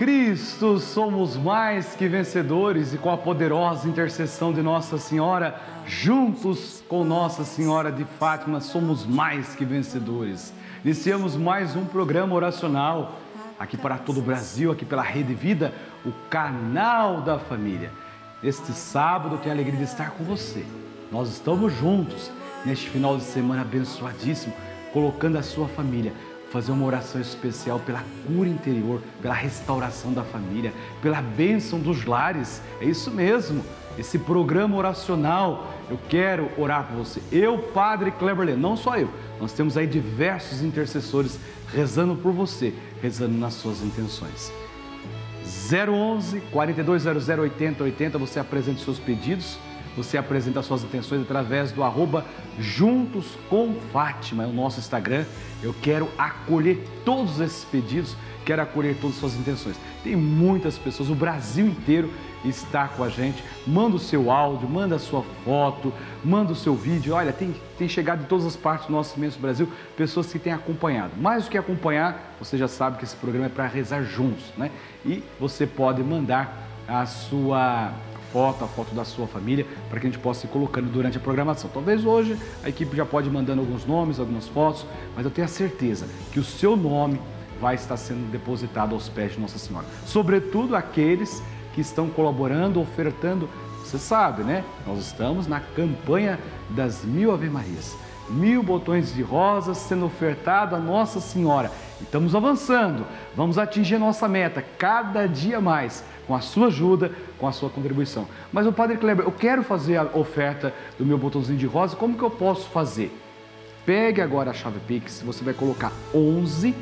Cristo somos mais que vencedores e com a poderosa intercessão de Nossa Senhora, juntos com Nossa Senhora de Fátima, somos mais que vencedores. Iniciamos mais um programa oracional aqui para todo o Brasil, aqui pela Rede Vida, o canal da família. Este sábado eu tenho a alegria de estar com você. Nós estamos juntos neste final de semana abençoadíssimo, colocando a sua família fazer uma oração especial pela cura interior, pela restauração da família, pela bênção dos lares. É isso mesmo. Esse programa oracional, eu quero orar por você. Eu, Padre Kleber não só eu. Nós temos aí diversos intercessores rezando por você, rezando nas suas intenções. 011 4200 8080, você apresenta os seus pedidos você apresenta suas intenções através do arroba Juntos com Fátima, é o nosso Instagram. Eu quero acolher todos esses pedidos, quero acolher todas as suas intenções. Tem muitas pessoas, o Brasil inteiro está com a gente. Manda o seu áudio, manda a sua foto, manda o seu vídeo. Olha, tem, tem chegado de todas as partes do nosso imenso Brasil pessoas que têm acompanhado. Mais do que acompanhar, você já sabe que esse programa é para rezar juntos, né? E você pode mandar a sua foto, a foto da sua família, para que a gente possa ir colocando durante a programação. Talvez hoje a equipe já pode ir mandando alguns nomes, algumas fotos, mas eu tenho a certeza que o seu nome vai estar sendo depositado aos pés de Nossa Senhora. Sobretudo aqueles que estão colaborando, ofertando. Você sabe, né? Nós estamos na campanha das mil Ave Marias. Mil botões de rosas sendo ofertado a Nossa Senhora. Estamos avançando, vamos atingir nossa meta cada dia mais com a sua ajuda, com a sua contribuição. Mas o Padre Kleber, eu quero fazer a oferta do meu botãozinho de rosa, como que eu posso fazer? Pegue agora a chave Pix, você vai colocar 11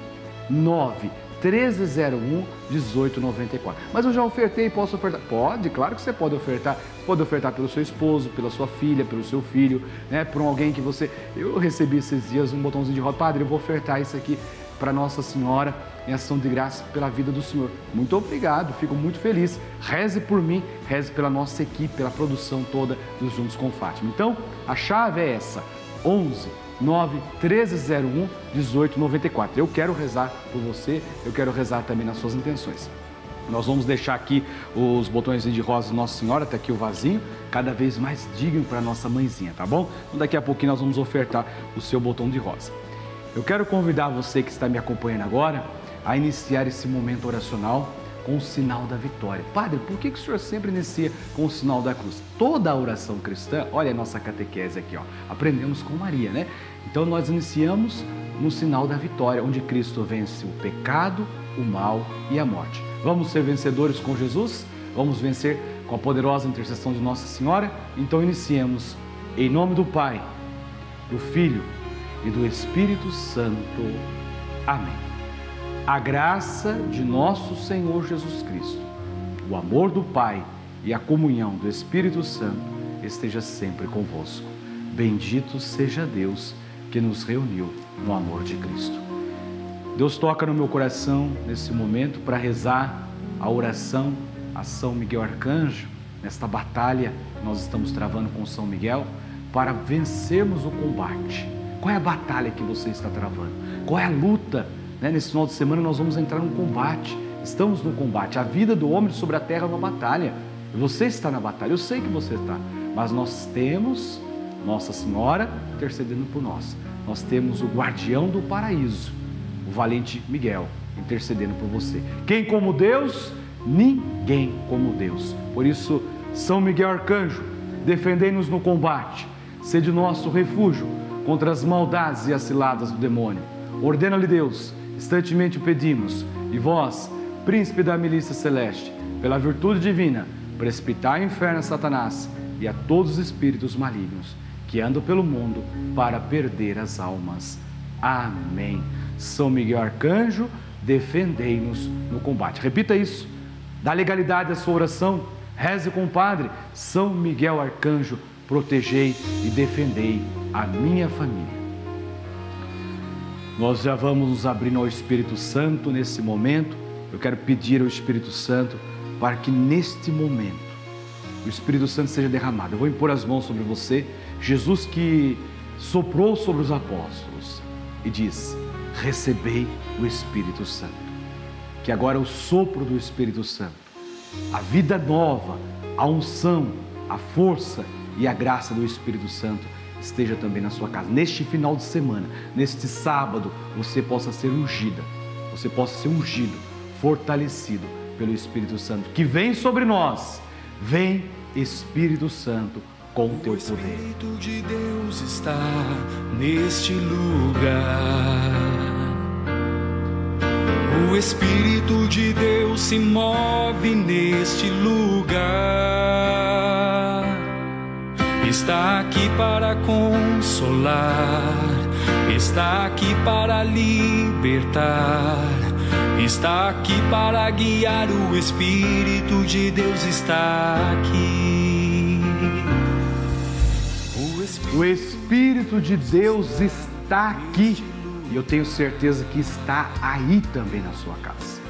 9 1301 1894. Mas eu já ofertei, posso ofertar? Pode, claro que você pode ofertar. Pode ofertar pelo seu esposo, pela sua filha, pelo seu filho, né? Por alguém que você. Eu recebi esses dias um botãozinho de rosa, padre, eu vou ofertar isso aqui para Nossa Senhora em ação de graça pela vida do Senhor. Muito obrigado, fico muito feliz. Reze por mim, reze pela nossa equipe, pela produção toda dos Juntos com Fátima. Então, a chave é essa: 11 9 1301 1894. Eu quero rezar por você, eu quero rezar também nas suas intenções. Nós vamos deixar aqui os botões de rosa Nossa Senhora, até aqui o vasinho, cada vez mais digno para nossa mãezinha, tá bom? Então daqui a pouquinho nós vamos ofertar o seu botão de rosa. Eu quero convidar você que está me acompanhando agora a iniciar esse momento oracional com o sinal da vitória. Padre, por que, que o senhor sempre inicia com o sinal da cruz? Toda a oração cristã, olha a nossa catequese aqui, ó, aprendemos com Maria, né? Então nós iniciamos no sinal da vitória, onde Cristo vence o pecado, o mal e a morte. Vamos ser vencedores com Jesus? Vamos vencer com a poderosa intercessão de Nossa Senhora? Então iniciemos em nome do Pai, do Filho e do Espírito Santo. Amém. A graça de nosso Senhor Jesus Cristo, o amor do Pai e a comunhão do Espírito Santo esteja sempre convosco. Bendito seja Deus que nos reuniu no amor de Cristo. Deus toca no meu coração nesse momento para rezar a oração a São Miguel Arcanjo, nesta batalha que nós estamos travando com São Miguel, para vencermos o combate qual é a batalha que você está travando? Qual é a luta? Né? Nesse final de semana nós vamos entrar num combate. Estamos no combate. A vida do homem sobre a terra é uma batalha. Você está na batalha, eu sei que você está. Mas nós temos Nossa Senhora intercedendo por nós. Nós temos o guardião do paraíso, o valente Miguel, intercedendo por você. Quem como Deus? Ninguém como Deus. Por isso, São Miguel Arcanjo, defendei-nos no combate, sede nosso refúgio contra as maldades e as ciladas do demônio. Ordena-lhe Deus, instantemente o pedimos, e vós, príncipe da milícia celeste, pela virtude divina, precipitai o inferno a Satanás e a todos os espíritos malignos que andam pelo mundo para perder as almas. Amém. São Miguel Arcanjo, defendei-nos no combate. Repita isso. Dá legalidade à sua oração. Reze com o Padre. São Miguel Arcanjo, protegei e defendei a minha família. Nós já vamos nos abrindo ao Espírito Santo nesse momento. Eu quero pedir ao Espírito Santo para que neste momento o Espírito Santo seja derramado. Eu vou impor as mãos sobre você. Jesus que soprou sobre os apóstolos e diz: Recebei o Espírito Santo que agora o sopro do Espírito Santo, a vida nova, a unção, a força e a graça do Espírito Santo esteja também na sua casa. Neste final de semana, neste sábado, você possa ser ungida, você possa ser ungido, fortalecido pelo Espírito Santo que vem sobre nós. Vem, Espírito Santo, com o teu poder. O Espírito de Deus está neste lugar. O Espírito de Deus se move neste lugar. Está aqui para consolar, está aqui para libertar, está aqui para guiar. O Espírito de Deus está aqui. O Espírito, o Espírito de Deus está aqui e eu tenho certeza que está aí também na sua casa.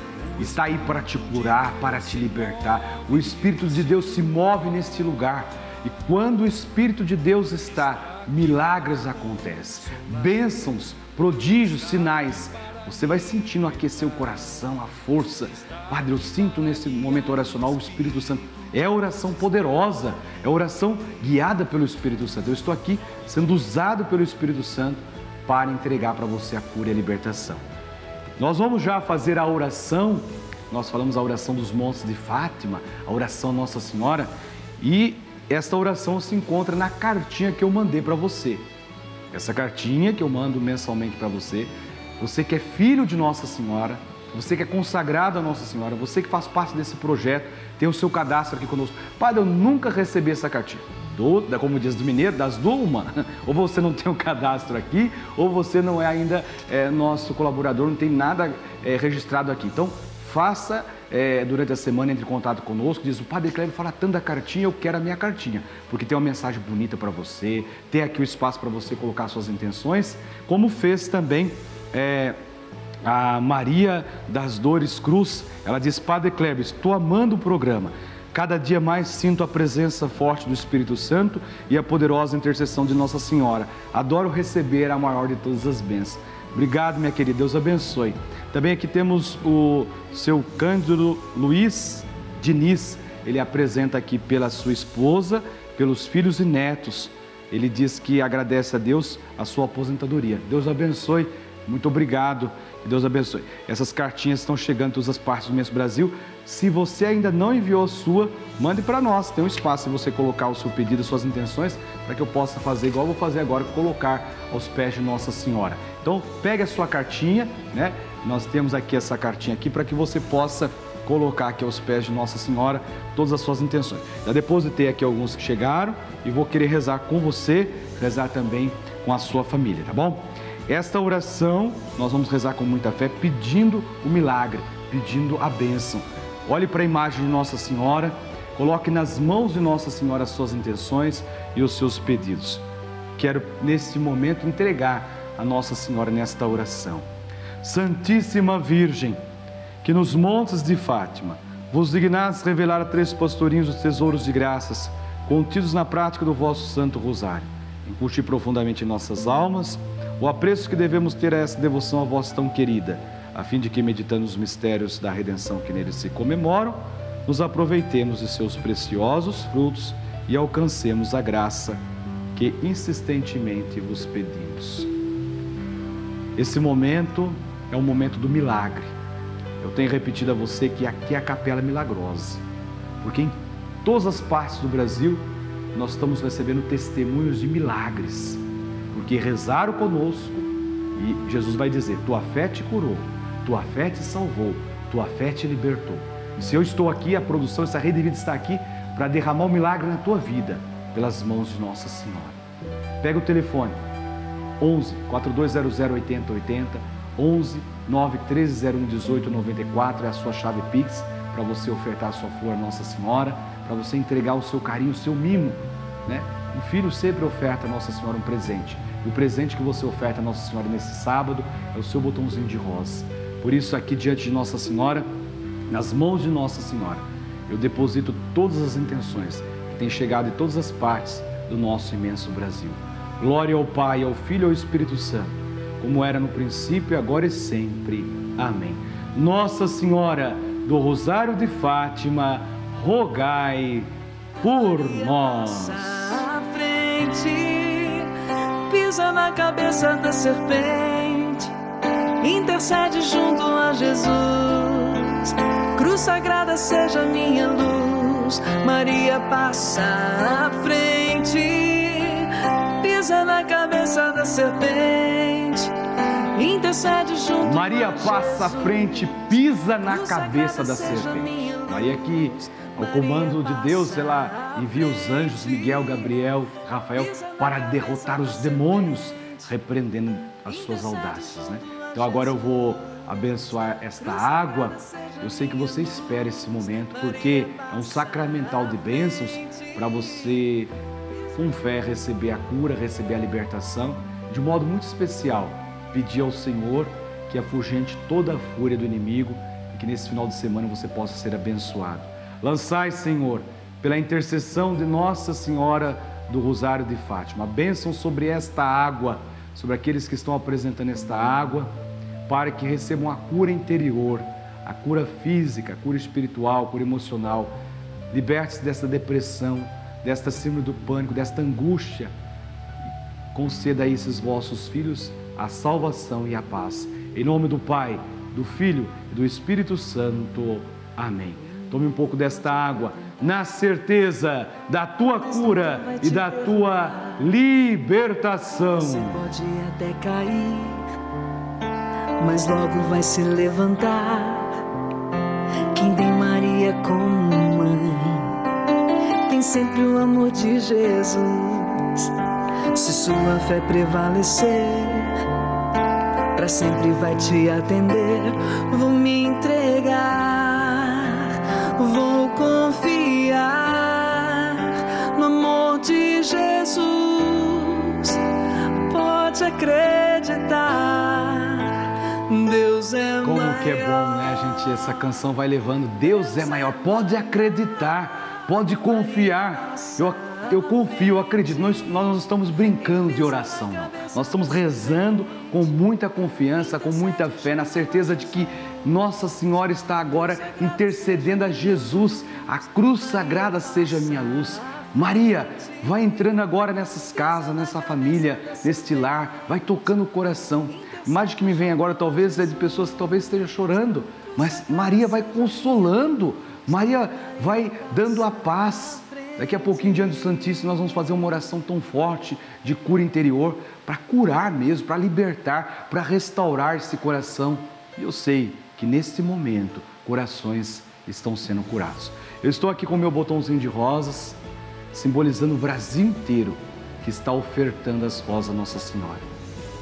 Está aí para te curar, para te libertar. O Espírito de Deus se move neste lugar. E quando o Espírito de Deus está, milagres acontecem, bênçãos, prodígios, sinais. Você vai sentindo aquecer o coração, a força. Padre, eu sinto nesse momento oracional o Espírito Santo. É oração poderosa, é oração guiada pelo Espírito Santo. Eu estou aqui sendo usado pelo Espírito Santo para entregar para você a cura e a libertação. Nós vamos já fazer a oração, nós falamos a oração dos montes de Fátima, a oração Nossa Senhora, e esta oração se encontra na cartinha que eu mandei para você. Essa cartinha que eu mando mensalmente para você, você que é filho de Nossa Senhora, você que é consagrado a Nossa Senhora, você que faz parte desse projeto, tem o seu cadastro aqui conosco. Padre, eu nunca recebi essa cartinha do, como diz do mineiro, das duas. Ou você não tem o um cadastro aqui, ou você não é ainda é, nosso colaborador, não tem nada é, registrado aqui. Então, faça é, durante a semana, entre em contato conosco, diz o Padre Cleber fala tanto da cartinha, eu quero a minha cartinha, porque tem uma mensagem bonita para você, tem aqui o espaço para você colocar suas intenções, como fez também é, a Maria das Dores Cruz, ela diz, Padre Kleber, estou amando o programa, Cada dia mais sinto a presença forte do Espírito Santo e a poderosa intercessão de Nossa Senhora. Adoro receber a maior de todas as bênçãos. Obrigado, minha querida. Deus abençoe. Também aqui temos o seu Cândido Luiz Diniz. Ele apresenta aqui pela sua esposa, pelos filhos e netos. Ele diz que agradece a Deus a sua aposentadoria. Deus abençoe. Muito obrigado. Que Deus abençoe. Essas cartinhas estão chegando em todas as partes do imenso Brasil. Se você ainda não enviou a sua, mande para nós. Tem um espaço se você colocar o seu pedido, suas intenções, para que eu possa fazer igual eu vou fazer agora, colocar aos pés de Nossa Senhora. Então, pegue a sua cartinha, né? Nós temos aqui essa cartinha aqui para que você possa colocar aqui aos pés de Nossa Senhora todas as suas intenções. Já depositei aqui alguns que chegaram e vou querer rezar com você, rezar também com a sua família, tá bom? Esta oração nós vamos rezar com muita fé, pedindo o milagre, pedindo a bênção. Olhe para a imagem de Nossa Senhora, coloque nas mãos de Nossa Senhora as suas intenções e os seus pedidos. Quero, neste momento, entregar a Nossa Senhora nesta oração. Santíssima Virgem, que nos montes de Fátima vos dignais revelar a três pastorinhos os tesouros de graças contidos na prática do vosso Santo Rosário. Incute profundamente em nossas almas o apreço que devemos ter a essa devoção a vós tão querida a fim de que, meditando os mistérios da redenção que neles se comemoram, nos aproveitemos de seus preciosos frutos e alcancemos a graça que insistentemente vos pedimos. Esse momento é o momento do milagre. Eu tenho repetido a você que aqui é a capela milagrosa, porque em todas as partes do Brasil nós estamos recebendo testemunhos de milagres, porque rezaram conosco e Jesus vai dizer: Tua fé te curou tua fé te salvou, tua fé te libertou. E se eu estou aqui, a produção, essa rede de vida está aqui para derramar o um milagre na tua vida, pelas mãos de Nossa Senhora. Pega o telefone, 11 4200 8080, 11 91301 1894 é a sua chave Pix para você ofertar a sua flor a Nossa Senhora, para você entregar o seu carinho, o seu mimo. Né? Um filho sempre oferta a Nossa Senhora um presente. E o presente que você oferta a Nossa Senhora nesse sábado é o seu botãozinho de rosa. Por isso, aqui diante de Nossa Senhora, nas mãos de Nossa Senhora, eu deposito todas as intenções que têm chegado de todas as partes do nosso imenso Brasil. Glória ao Pai, ao Filho e ao Espírito Santo, como era no princípio, agora e sempre. Amém. Nossa Senhora do Rosário de Fátima, rogai por nós. À frente, pisa na cabeça da serpente, intercede junto a Jesus. Cruz sagrada seja minha luz, Maria passa à frente, pisa na cabeça da serpente Maria passa à frente, pisa na cabeça da serpente. Maria que, ao comando de Deus, ela envia os anjos Miguel, Gabriel, Rafael para derrotar os demônios, repreendendo as suas audácias, né? Então agora eu vou abençoar esta água. Eu sei que você espera esse momento, porque é um sacramental de bênçãos para você, com fé, receber a cura, receber a libertação de um modo muito especial pedir ao Senhor que afugente toda a fúria do inimigo e que nesse final de semana você possa ser abençoado. Lançai, Senhor, pela intercessão de Nossa Senhora do Rosário de Fátima, a bênção sobre esta água, sobre aqueles que estão apresentando esta água, para que recebam a cura interior, a cura física, a cura espiritual, a cura emocional. Liberte-se desta depressão, desta síndrome do pânico, desta angústia. Conceda a esses vossos filhos a salvação e a paz. Em nome do Pai, do Filho e do Espírito Santo. Amém. Tome um pouco desta água, na certeza da tua cura e da tua libertação. Você pode até cair, mas logo vai se levantar. Quem tem Maria como mãe, tem sempre o amor de Jesus. Se sua fé prevalecer, sempre vai te atender. Vou me entregar, vou confiar no amor de Jesus. Pode acreditar, Deus é Como maior. que é bom, né, gente? Essa canção vai levando. Deus é maior. Pode acreditar, pode confiar. Eu, eu confio, eu acredito. Nós, nós não estamos brincando de oração, não. Nós estamos rezando com muita confiança, com muita fé, na certeza de que Nossa Senhora está agora intercedendo a Jesus. A cruz sagrada seja a minha luz. Maria, vai entrando agora nessas casas, nessa família, neste lar, vai tocando o coração. A imagem que me vem agora talvez é de pessoas que talvez estejam chorando, mas Maria vai consolando, Maria vai dando a paz. Daqui a pouquinho, diante do Santíssimo, nós vamos fazer uma oração tão forte de cura interior, para curar mesmo, para libertar, para restaurar esse coração. E eu sei que nesse momento, corações estão sendo curados. Eu estou aqui com o meu botãozinho de rosas, simbolizando o Brasil inteiro que está ofertando as rosas a Nossa Senhora.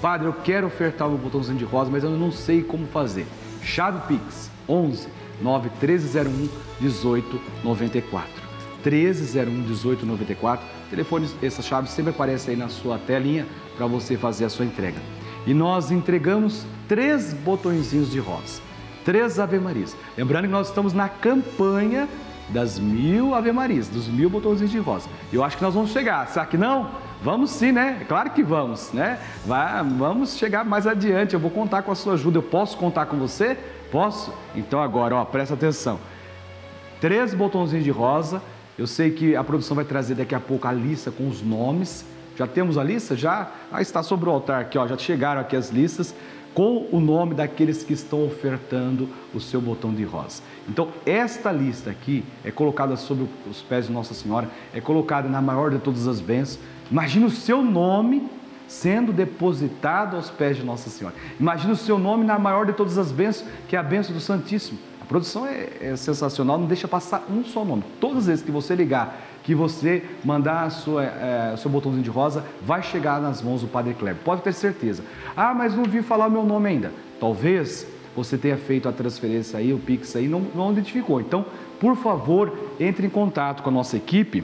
Padre, eu quero ofertar o meu botãozinho de rosa, mas eu não sei como fazer. Chave Pix 11 91301 1894. 1301 1894. Telefone, essa chave sempre aparece aí na sua telinha para você fazer a sua entrega. E nós entregamos três botõezinhos de rosa, três Ave Marias. Lembrando que nós estamos na campanha das mil Ave Marias, dos mil botõezinhos de rosa. Eu acho que nós vamos chegar. Será que não? Vamos sim, né? É claro que vamos, né? Vai, vamos chegar mais adiante. Eu vou contar com a sua ajuda. Eu posso contar com você? Posso? Então agora, ó, presta atenção. Três botãozinhos de rosa. Eu sei que a produção vai trazer daqui a pouco a lista com os nomes. Já temos a lista? Já? Ah, está sobre o altar aqui, ó. Já chegaram aqui as listas com o nome daqueles que estão ofertando o seu botão de rosa. Então, esta lista aqui é colocada sobre os pés de Nossa Senhora, é colocada na maior de todas as bênçãos. Imagina o seu nome sendo depositado aos pés de Nossa Senhora. Imagina o seu nome na maior de todas as bênçãos, que é a bênção do Santíssimo. A produção é, é sensacional, não deixa passar um só nome. Todas as vezes que você ligar, que você mandar sua, é, seu botãozinho de rosa, vai chegar nas mãos do Padre Kleber. Pode ter certeza. Ah, mas não vi falar o meu nome ainda. Talvez você tenha feito a transferência aí, o Pix aí, não, não identificou. Então, por favor, entre em contato com a nossa equipe.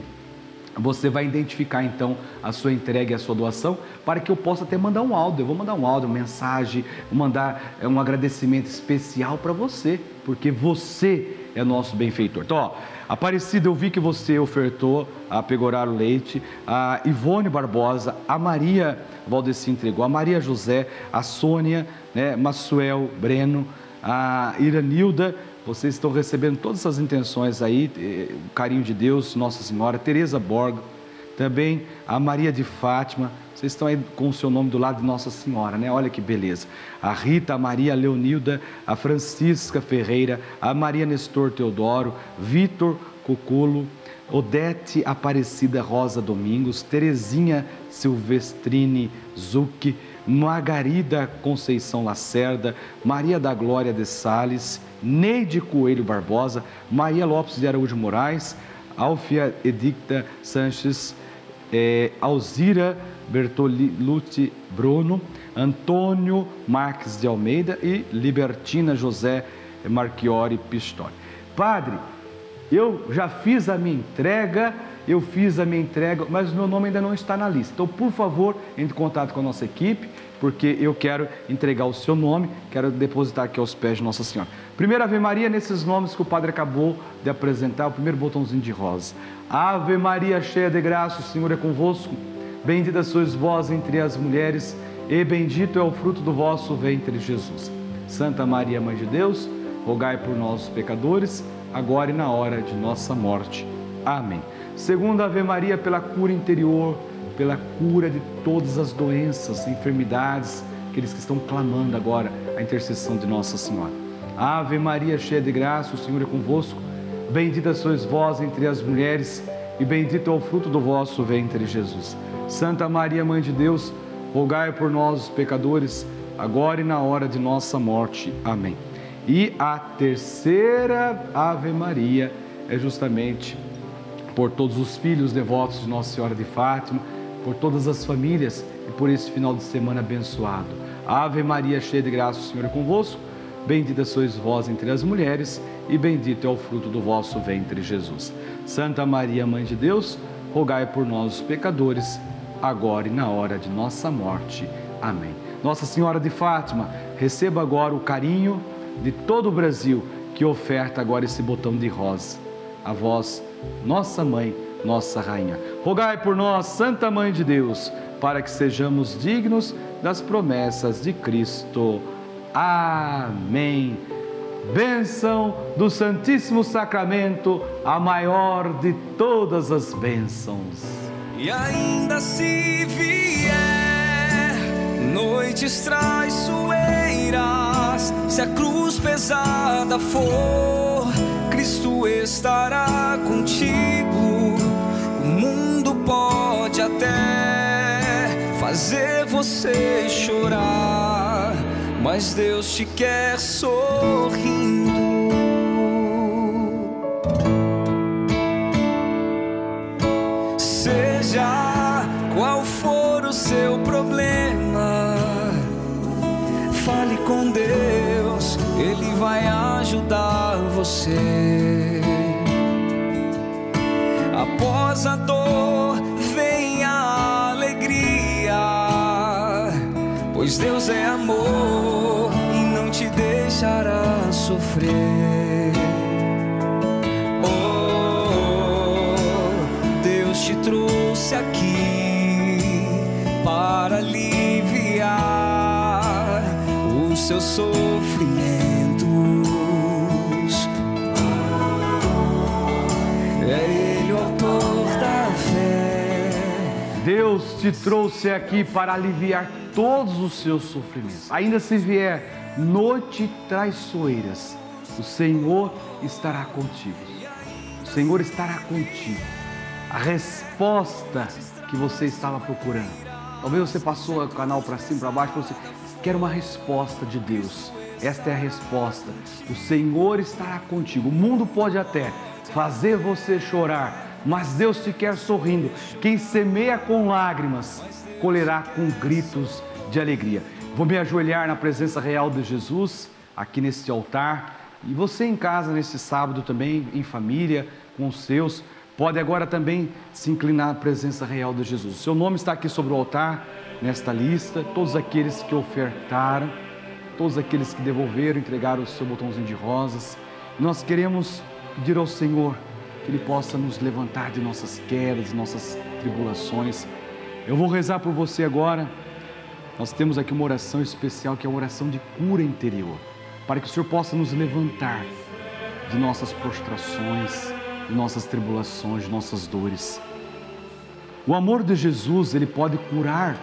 Você vai identificar então a sua entrega e a sua doação para que eu possa até mandar um áudio. Eu vou mandar um áudio, uma mensagem, vou mandar um agradecimento especial para você, porque você é nosso benfeitor. Então, ó, Aparecida, eu vi que você ofertou a Pegoraro Leite, a Ivone Barbosa, a Maria Valdeci entregou, a Maria José, a Sônia, né, Massuel Breno, a Iranilda, vocês estão recebendo todas essas intenções aí, eh, o carinho de Deus, Nossa Senhora, Tereza Borgo, também a Maria de Fátima, vocês estão aí com o seu nome do lado de Nossa Senhora, né? Olha que beleza. A Rita, a Maria Leonilda, a Francisca Ferreira, a Maria Nestor Teodoro, Vitor Cuculo, Odete Aparecida Rosa Domingos, Terezinha Silvestrini Zucchi, Margarida Conceição Lacerda, Maria da Glória de Sales, Neide Coelho Barbosa, Maria Lopes de Araújo Moraes, Alfia Edicta Sanches, eh, Alzira Bertolucci Bruno, Antônio Marques de Almeida e Libertina José Marchiori Pistori. Padre, eu já fiz a minha entrega, eu fiz a minha entrega, mas o meu nome ainda não está na lista. Então, por favor, entre em contato com a nossa equipe, porque eu quero entregar o seu nome, quero depositar aqui aos pés de Nossa Senhora. Primeira Ave Maria, nesses nomes que o Padre acabou de apresentar, o primeiro botãozinho de rosa. Ave Maria, cheia de graça, o Senhor é convosco. Bendita sois vós entre as mulheres, e bendito é o fruto do vosso ventre, Jesus. Santa Maria, Mãe de Deus, rogai por nós, pecadores, agora e na hora de nossa morte. Amém. Segunda Ave Maria, pela cura interior, pela cura de todas as doenças, enfermidades, aqueles que estão clamando agora a intercessão de Nossa Senhora. Ave Maria, cheia de graça, o Senhor é convosco. Bendita sois vós entre as mulheres, e bendito é o fruto do vosso ventre, Jesus. Santa Maria, Mãe de Deus, rogai por nós, os pecadores, agora e na hora de nossa morte. Amém. E a terceira Ave Maria é justamente por todos os filhos devotos de Nossa Senhora de Fátima, por todas as famílias e por esse final de semana abençoado. Ave Maria, cheia de graça, o Senhor é convosco. Bendita sois vós entre as mulheres, e bendito é o fruto do vosso ventre, Jesus. Santa Maria, Mãe de Deus, rogai por nós, os pecadores, agora e na hora de nossa morte. Amém. Nossa Senhora de Fátima, receba agora o carinho de todo o Brasil que oferta agora esse botão de rosa. A vós, nossa mãe, nossa rainha. Rogai por nós, Santa Mãe de Deus, para que sejamos dignos das promessas de Cristo. Amém. Bênção do Santíssimo Sacramento, a maior de todas as bênçãos. E ainda se vier noites traiçoeiras, se a cruz pesada for, Cristo estará contigo. O mundo pode até fazer você chorar, mas Deus te quer sorrindo. Seja qual for o seu problema, fale com Deus, Ele vai você. Após a dor vem a alegria, pois Deus é amor e não te deixará sofrer. Oh, Deus te trouxe aqui para aliviar os seus sofrimentos. Deus te trouxe aqui para aliviar todos os seus sofrimentos. Ainda se vier noite traiçoeiras, o Senhor estará contigo. O Senhor estará contigo. A resposta que você estava procurando. Talvez você passou o canal para cima, para baixo, falou assim, quer uma resposta de Deus. Esta é a resposta. O Senhor estará contigo. O mundo pode até fazer você chorar, mas Deus te quer sorrindo. Quem semeia com lágrimas, colherá com gritos de alegria. Vou me ajoelhar na presença real de Jesus, aqui neste altar. E você em casa, nesse sábado também, em família, com os seus, pode agora também se inclinar à presença real de Jesus. Seu nome está aqui sobre o altar, nesta lista. Todos aqueles que ofertaram, todos aqueles que devolveram, entregaram o seu botãozinho de rosas. Nós queremos pedir ao Senhor que Ele possa nos levantar de nossas quedas, de nossas tribulações. Eu vou rezar por você agora. Nós temos aqui uma oração especial que é a oração de cura interior. para que o Senhor possa nos levantar de nossas prostrações, de nossas tribulações, de nossas dores. O amor de Jesus, ele pode curar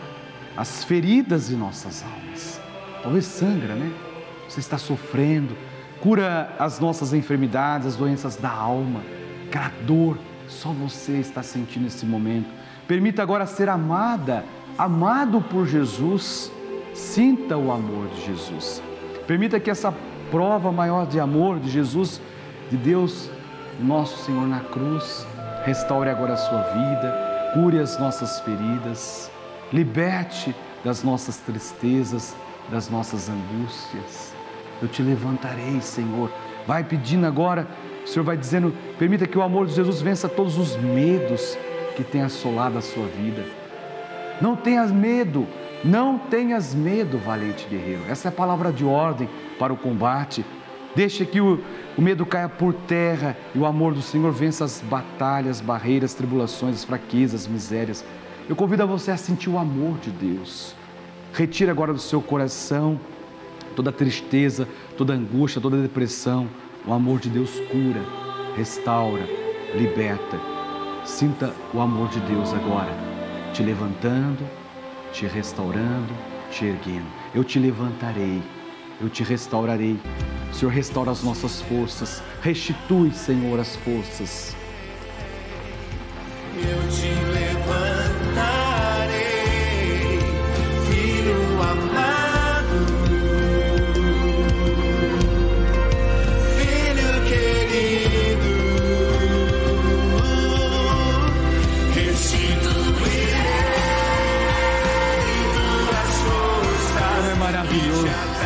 as feridas de nossas almas. Talvez sangra, né? Você está sofrendo, cura as nossas enfermidades, as doenças da alma, aquela dor, só você está sentindo nesse momento. Permita agora ser amada, amado por Jesus. Sinta o amor de Jesus. Permita que essa prova maior de amor de Jesus, de Deus, nosso Senhor na cruz, restaure agora a sua vida, cure as nossas feridas, liberte das nossas tristezas, das nossas angústias. Eu te levantarei, Senhor. Vai pedindo agora, o Senhor vai dizendo: permita que o amor de Jesus vença todos os medos que tem assolado a sua vida. Não tenhas medo, não tenhas medo, valente guerreiro. Essa é a palavra de ordem para o combate. Deixe que o, o medo caia por terra e o amor do Senhor vença as batalhas, barreiras, tribulações, fraquezas, misérias. Eu convido a você a sentir o amor de Deus. Retire agora do seu coração toda tristeza, toda angústia, toda depressão. O amor de Deus cura, restaura, liberta. Sinta o amor de Deus agora, te levantando, te restaurando, te erguendo. Eu te levantarei, eu te restaurarei. O Senhor restaura as nossas forças, restitui, Senhor, as forças. Eu te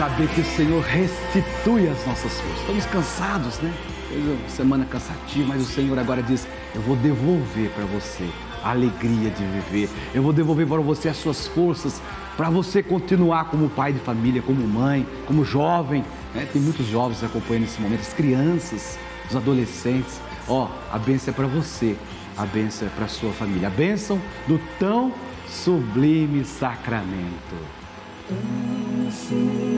saber que o Senhor restitui as nossas forças. Estamos cansados, né? Foi uma semana cansativa, mas o Senhor agora diz: Eu vou devolver para você a alegria de viver. Eu vou devolver para você as suas forças para você continuar como pai de família, como mãe, como jovem. né? Tem muitos jovens acompanhando nesse momento, as crianças, os adolescentes. Ó, a bênção é para você, a bênção é para sua família. A bênção do tão sublime sacramento. Sublime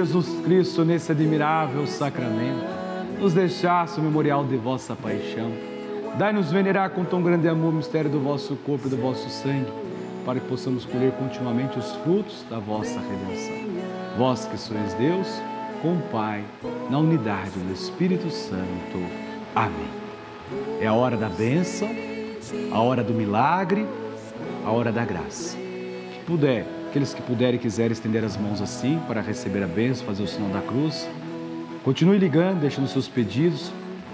Jesus Cristo, nesse admirável sacramento, nos deixaste o memorial de vossa paixão. Dai-nos venerar com tão grande amor o mistério do vosso corpo e do vosso sangue, para que possamos colher continuamente os frutos da vossa redenção. Vós que sois Deus, com o Pai, na unidade do Espírito Santo. Amém. É a hora da bênção, a hora do milagre, a hora da graça. Puder, aqueles que puderem e quiserem estender as mãos assim para receber a bênção, fazer o sinal da cruz, continue ligando, deixando seus pedidos,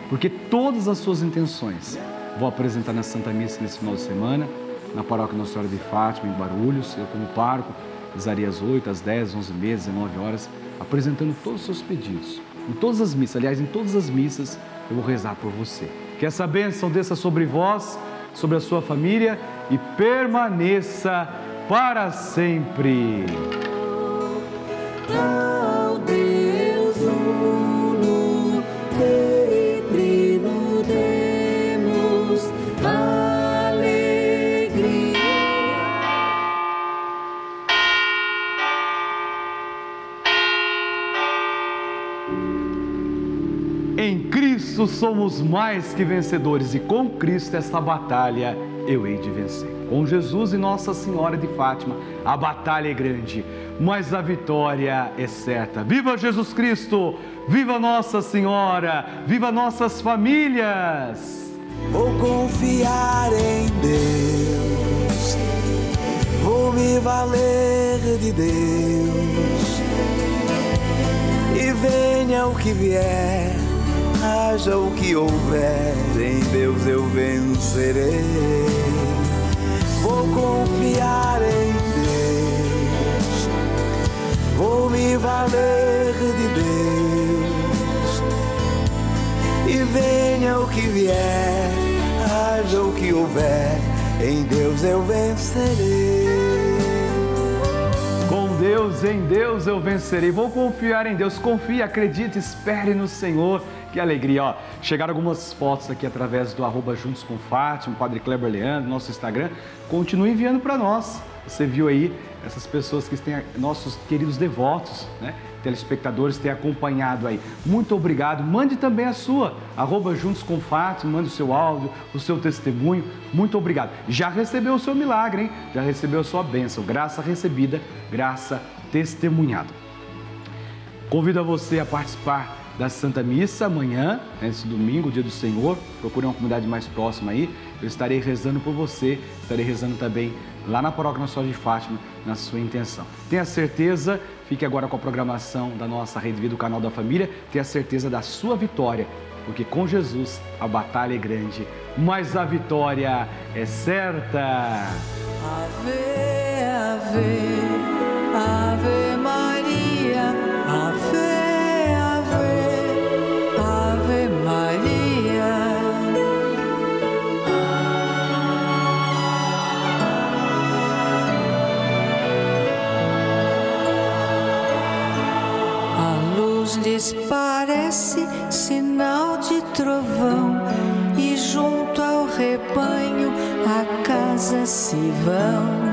porque todas as suas intenções vou apresentar na Santa Missa nesse final de semana, na paróquia Nossa Senhora de Fátima, em Barulhos, eu como pároco, rezaria às 8, às 10, 11 meses, 19 horas, apresentando todos os seus pedidos. Em todas as missas, aliás, em todas as missas, eu vou rezar por você. Que essa bênção desça sobre vós, sobre a sua família e permaneça para sempre. Em Cristo somos mais que vencedores e com Cristo esta batalha eu hei de vencer. Com Jesus e Nossa Senhora de Fátima, a batalha é grande, mas a vitória é certa. Viva Jesus Cristo! Viva Nossa Senhora! Viva nossas famílias! Vou confiar em Deus, vou me valer de Deus. E venha o que vier, haja o que houver, em Deus eu vencerei. Vou confiar em Deus, vou me valer de Deus. E venha o que vier, haja o que houver, em Deus eu vencerei. Deus, em Deus eu vencerei. Vou confiar em Deus. Confie, acredite, espere no Senhor. Que alegria, ó. Chegaram algumas fotos aqui através do arroba Juntos com Fátima, Padre Kleber Leandro, nosso Instagram. Continue enviando para nós. Você viu aí essas pessoas que têm nossos queridos devotos, né? telespectadores têm acompanhado aí. Muito obrigado. Mande também a sua, arroba Juntos com Fátima, mande o seu áudio, o seu testemunho. Muito obrigado. Já recebeu o seu milagre, hein? Já recebeu a sua bênção. Graça recebida, graça testemunhada. Convido a você a participar da Santa Missa amanhã, nesse domingo, dia do Senhor. Procure uma comunidade mais próxima aí. Eu estarei rezando por você, estarei rezando também lá na Paróquia Nossa Senhora de Fátima, na sua intenção. Tenha certeza, fique agora com a programação da nossa Rede Vida, do canal da família, tenha certeza da sua vitória, porque com Jesus a batalha é grande, mas a vitória é certa. Ave, ave lhes parece sinal de trovão, e junto ao rebanho a casa se vão.